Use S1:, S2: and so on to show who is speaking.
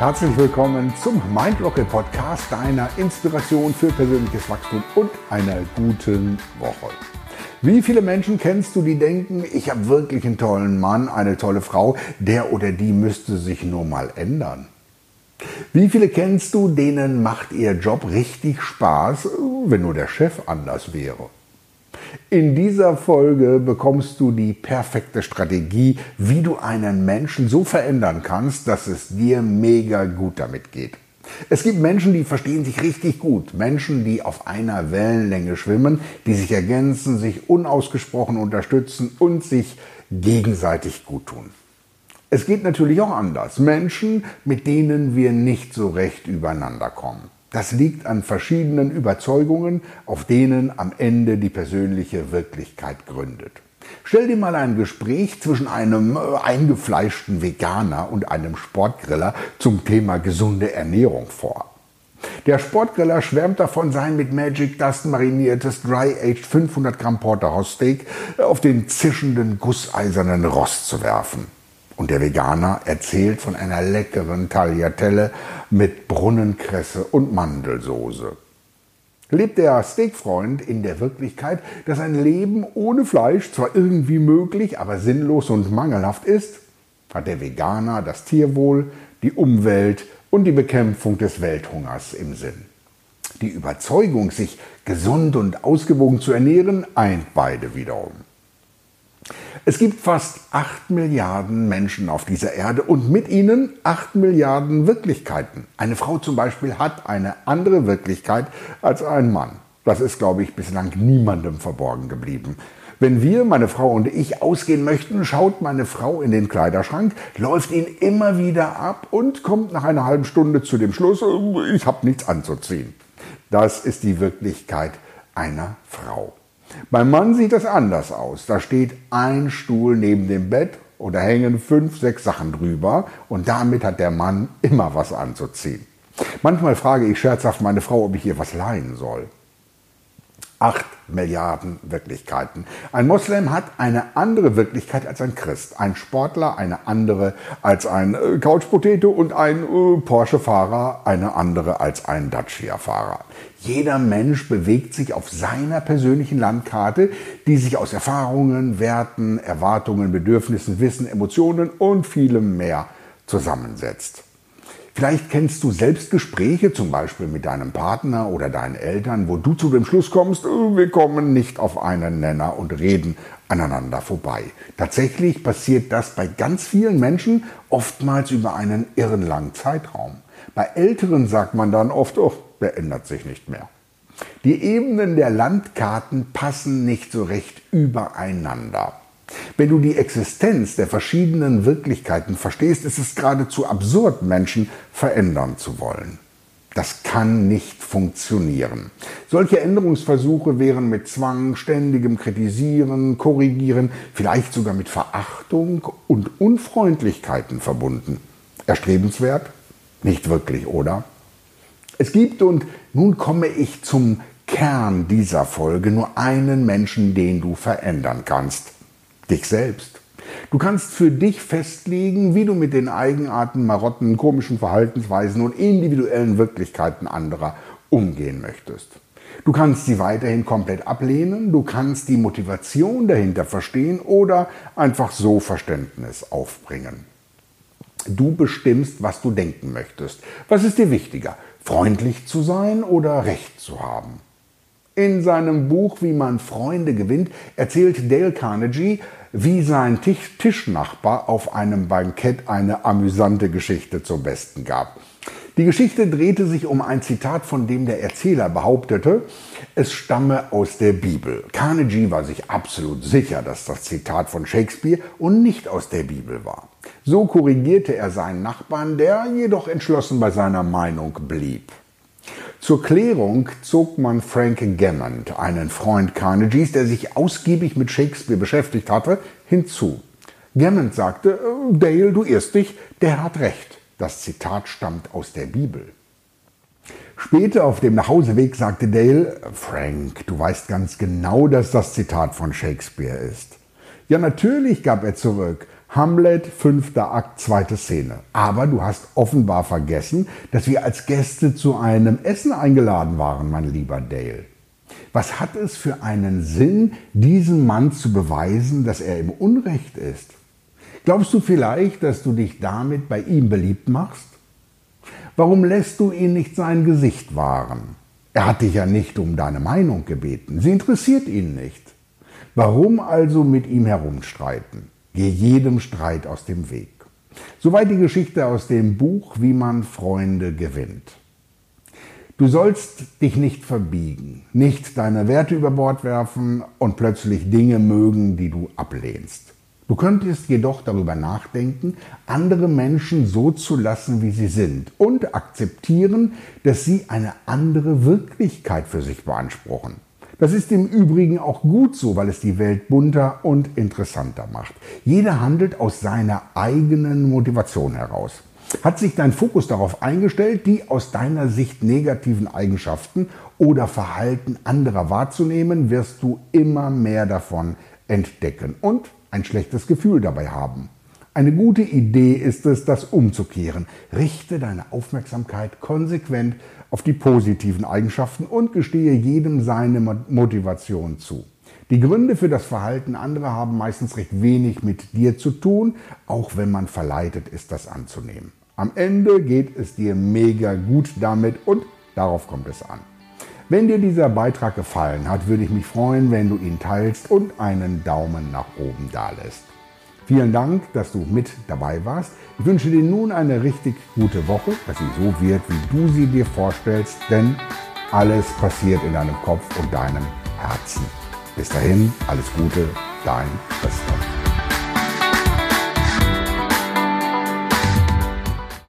S1: Herzlich willkommen zum Mindrocket Podcast, deiner Inspiration für persönliches Wachstum und einer guten Woche. Wie viele Menschen kennst du, die denken, ich habe wirklich einen tollen Mann, eine tolle Frau, der oder die müsste sich nur mal ändern? Wie viele kennst du, denen macht ihr Job richtig Spaß, wenn nur der Chef anders wäre? In dieser Folge bekommst du die perfekte Strategie, wie du einen Menschen so verändern kannst, dass es dir mega gut damit geht. Es gibt Menschen, die verstehen sich richtig gut. Menschen, die auf einer Wellenlänge schwimmen, die sich ergänzen, sich unausgesprochen unterstützen und sich gegenseitig gut tun. Es geht natürlich auch anders. Menschen, mit denen wir nicht so recht übereinander kommen. Das liegt an verschiedenen Überzeugungen, auf denen am Ende die persönliche Wirklichkeit gründet. Stell dir mal ein Gespräch zwischen einem äh, eingefleischten Veganer und einem Sportgriller zum Thema gesunde Ernährung vor. Der Sportgriller schwärmt davon, sein mit Magic Dust mariniertes Dry-Aged 500 Gramm Porterhouse Steak auf den zischenden gusseisernen Rost zu werfen. Und der Veganer erzählt von einer leckeren Tagliatelle mit Brunnenkresse und Mandelsoße. Lebt der Steakfreund in der Wirklichkeit, dass ein Leben ohne Fleisch zwar irgendwie möglich, aber sinnlos und mangelhaft ist, hat der Veganer das Tierwohl, die Umwelt und die Bekämpfung des Welthungers im Sinn. Die Überzeugung, sich gesund und ausgewogen zu ernähren, eint beide wiederum. Es gibt fast 8 Milliarden Menschen auf dieser Erde und mit ihnen 8 Milliarden Wirklichkeiten. Eine Frau zum Beispiel hat eine andere Wirklichkeit als ein Mann. Das ist, glaube ich, bislang niemandem verborgen geblieben. Wenn wir, meine Frau und ich, ausgehen möchten, schaut meine Frau in den Kleiderschrank, läuft ihn immer wieder ab und kommt nach einer halben Stunde zu dem Schluss, ich habe nichts anzuziehen. Das ist die Wirklichkeit einer Frau. Beim Mann sieht das anders aus. Da steht ein Stuhl neben dem Bett oder hängen fünf, sechs Sachen drüber und damit hat der Mann immer was anzuziehen. Manchmal frage ich scherzhaft meine Frau, ob ich ihr was leihen soll. Acht Milliarden Wirklichkeiten. Ein Moslem hat eine andere Wirklichkeit als ein Christ. Ein Sportler eine andere als ein äh, Couchpotato und ein äh, Porsche-Fahrer eine andere als ein Dacia-Fahrer. Jeder Mensch bewegt sich auf seiner persönlichen Landkarte, die sich aus Erfahrungen, Werten, Erwartungen, Bedürfnissen, Wissen, Emotionen und vielem mehr zusammensetzt. Vielleicht kennst du selbst Gespräche, zum Beispiel mit deinem Partner oder deinen Eltern, wo du zu dem Schluss kommst, oh, wir kommen nicht auf einen Nenner und reden aneinander vorbei. Tatsächlich passiert das bei ganz vielen Menschen oftmals über einen irrenlangen Zeitraum. Bei Älteren sagt man dann oft, oh, der ändert sich nicht mehr. Die Ebenen der Landkarten passen nicht so recht übereinander. Wenn du die Existenz der verschiedenen Wirklichkeiten verstehst, ist es geradezu absurd, Menschen verändern zu wollen. Das kann nicht funktionieren. Solche Änderungsversuche wären mit Zwang, ständigem Kritisieren, Korrigieren, vielleicht sogar mit Verachtung und Unfreundlichkeiten verbunden. Erstrebenswert? Nicht wirklich, oder? Es gibt, und nun komme ich zum Kern dieser Folge, nur einen Menschen, den du verändern kannst dich selbst. Du kannst für dich festlegen, wie du mit den Eigenarten, Marotten, komischen Verhaltensweisen und individuellen Wirklichkeiten anderer umgehen möchtest. Du kannst sie weiterhin komplett ablehnen, du kannst die Motivation dahinter verstehen oder einfach so Verständnis aufbringen. Du bestimmst, was du denken möchtest. Was ist dir wichtiger, freundlich zu sein oder recht zu haben? In seinem Buch Wie man Freunde gewinnt erzählt Dale Carnegie, wie sein Tischnachbar auf einem Bankett eine amüsante Geschichte zum Besten gab. Die Geschichte drehte sich um ein Zitat, von dem der Erzähler behauptete, es stamme aus der Bibel. Carnegie war sich absolut sicher, dass das Zitat von Shakespeare und nicht aus der Bibel war. So korrigierte er seinen Nachbarn, der jedoch entschlossen bei seiner Meinung blieb. Zur Klärung zog man Frank Gammond, einen Freund Carnegies, der sich ausgiebig mit Shakespeare beschäftigt hatte, hinzu. Gammond sagte, äh, Dale, du irrst dich, der hat recht. Das Zitat stammt aus der Bibel. Später auf dem Nachhauseweg sagte Dale, Frank, du weißt ganz genau, dass das Zitat von Shakespeare ist. Ja, natürlich, gab er zurück. Hamlet, fünfter Akt, zweite Szene. Aber du hast offenbar vergessen, dass wir als Gäste zu einem Essen eingeladen waren, mein lieber Dale. Was hat es für einen Sinn, diesem Mann zu beweisen, dass er im Unrecht ist? Glaubst du vielleicht, dass du dich damit bei ihm beliebt machst? Warum lässt du ihn nicht sein Gesicht wahren? Er hat dich ja nicht um deine Meinung gebeten. Sie interessiert ihn nicht. Warum also mit ihm herumstreiten? Geh jedem Streit aus dem Weg. Soweit die Geschichte aus dem Buch Wie man Freunde gewinnt. Du sollst dich nicht verbiegen, nicht deine Werte über Bord werfen und plötzlich Dinge mögen, die du ablehnst. Du könntest jedoch darüber nachdenken, andere Menschen so zu lassen, wie sie sind und akzeptieren, dass sie eine andere Wirklichkeit für sich beanspruchen. Das ist im Übrigen auch gut so, weil es die Welt bunter und interessanter macht. Jeder handelt aus seiner eigenen Motivation heraus. Hat sich dein Fokus darauf eingestellt, die aus deiner Sicht negativen Eigenschaften oder Verhalten anderer wahrzunehmen, wirst du immer mehr davon entdecken und ein schlechtes Gefühl dabei haben. Eine gute Idee ist es, das umzukehren. Richte deine Aufmerksamkeit konsequent auf die positiven Eigenschaften und gestehe jedem seine Motivation zu. Die Gründe für das Verhalten anderer haben meistens recht wenig mit dir zu tun, auch wenn man verleitet ist, das anzunehmen. Am Ende geht es dir mega gut damit und darauf kommt es an. Wenn dir dieser Beitrag gefallen hat, würde ich mich freuen, wenn du ihn teilst und einen Daumen nach oben dalässt. Vielen Dank, dass du mit dabei warst. Ich wünsche dir nun eine richtig gute Woche, dass sie so wird, wie du sie dir vorstellst, denn alles passiert in deinem Kopf und deinem Herzen. Bis dahin, alles Gute, dein Christoph.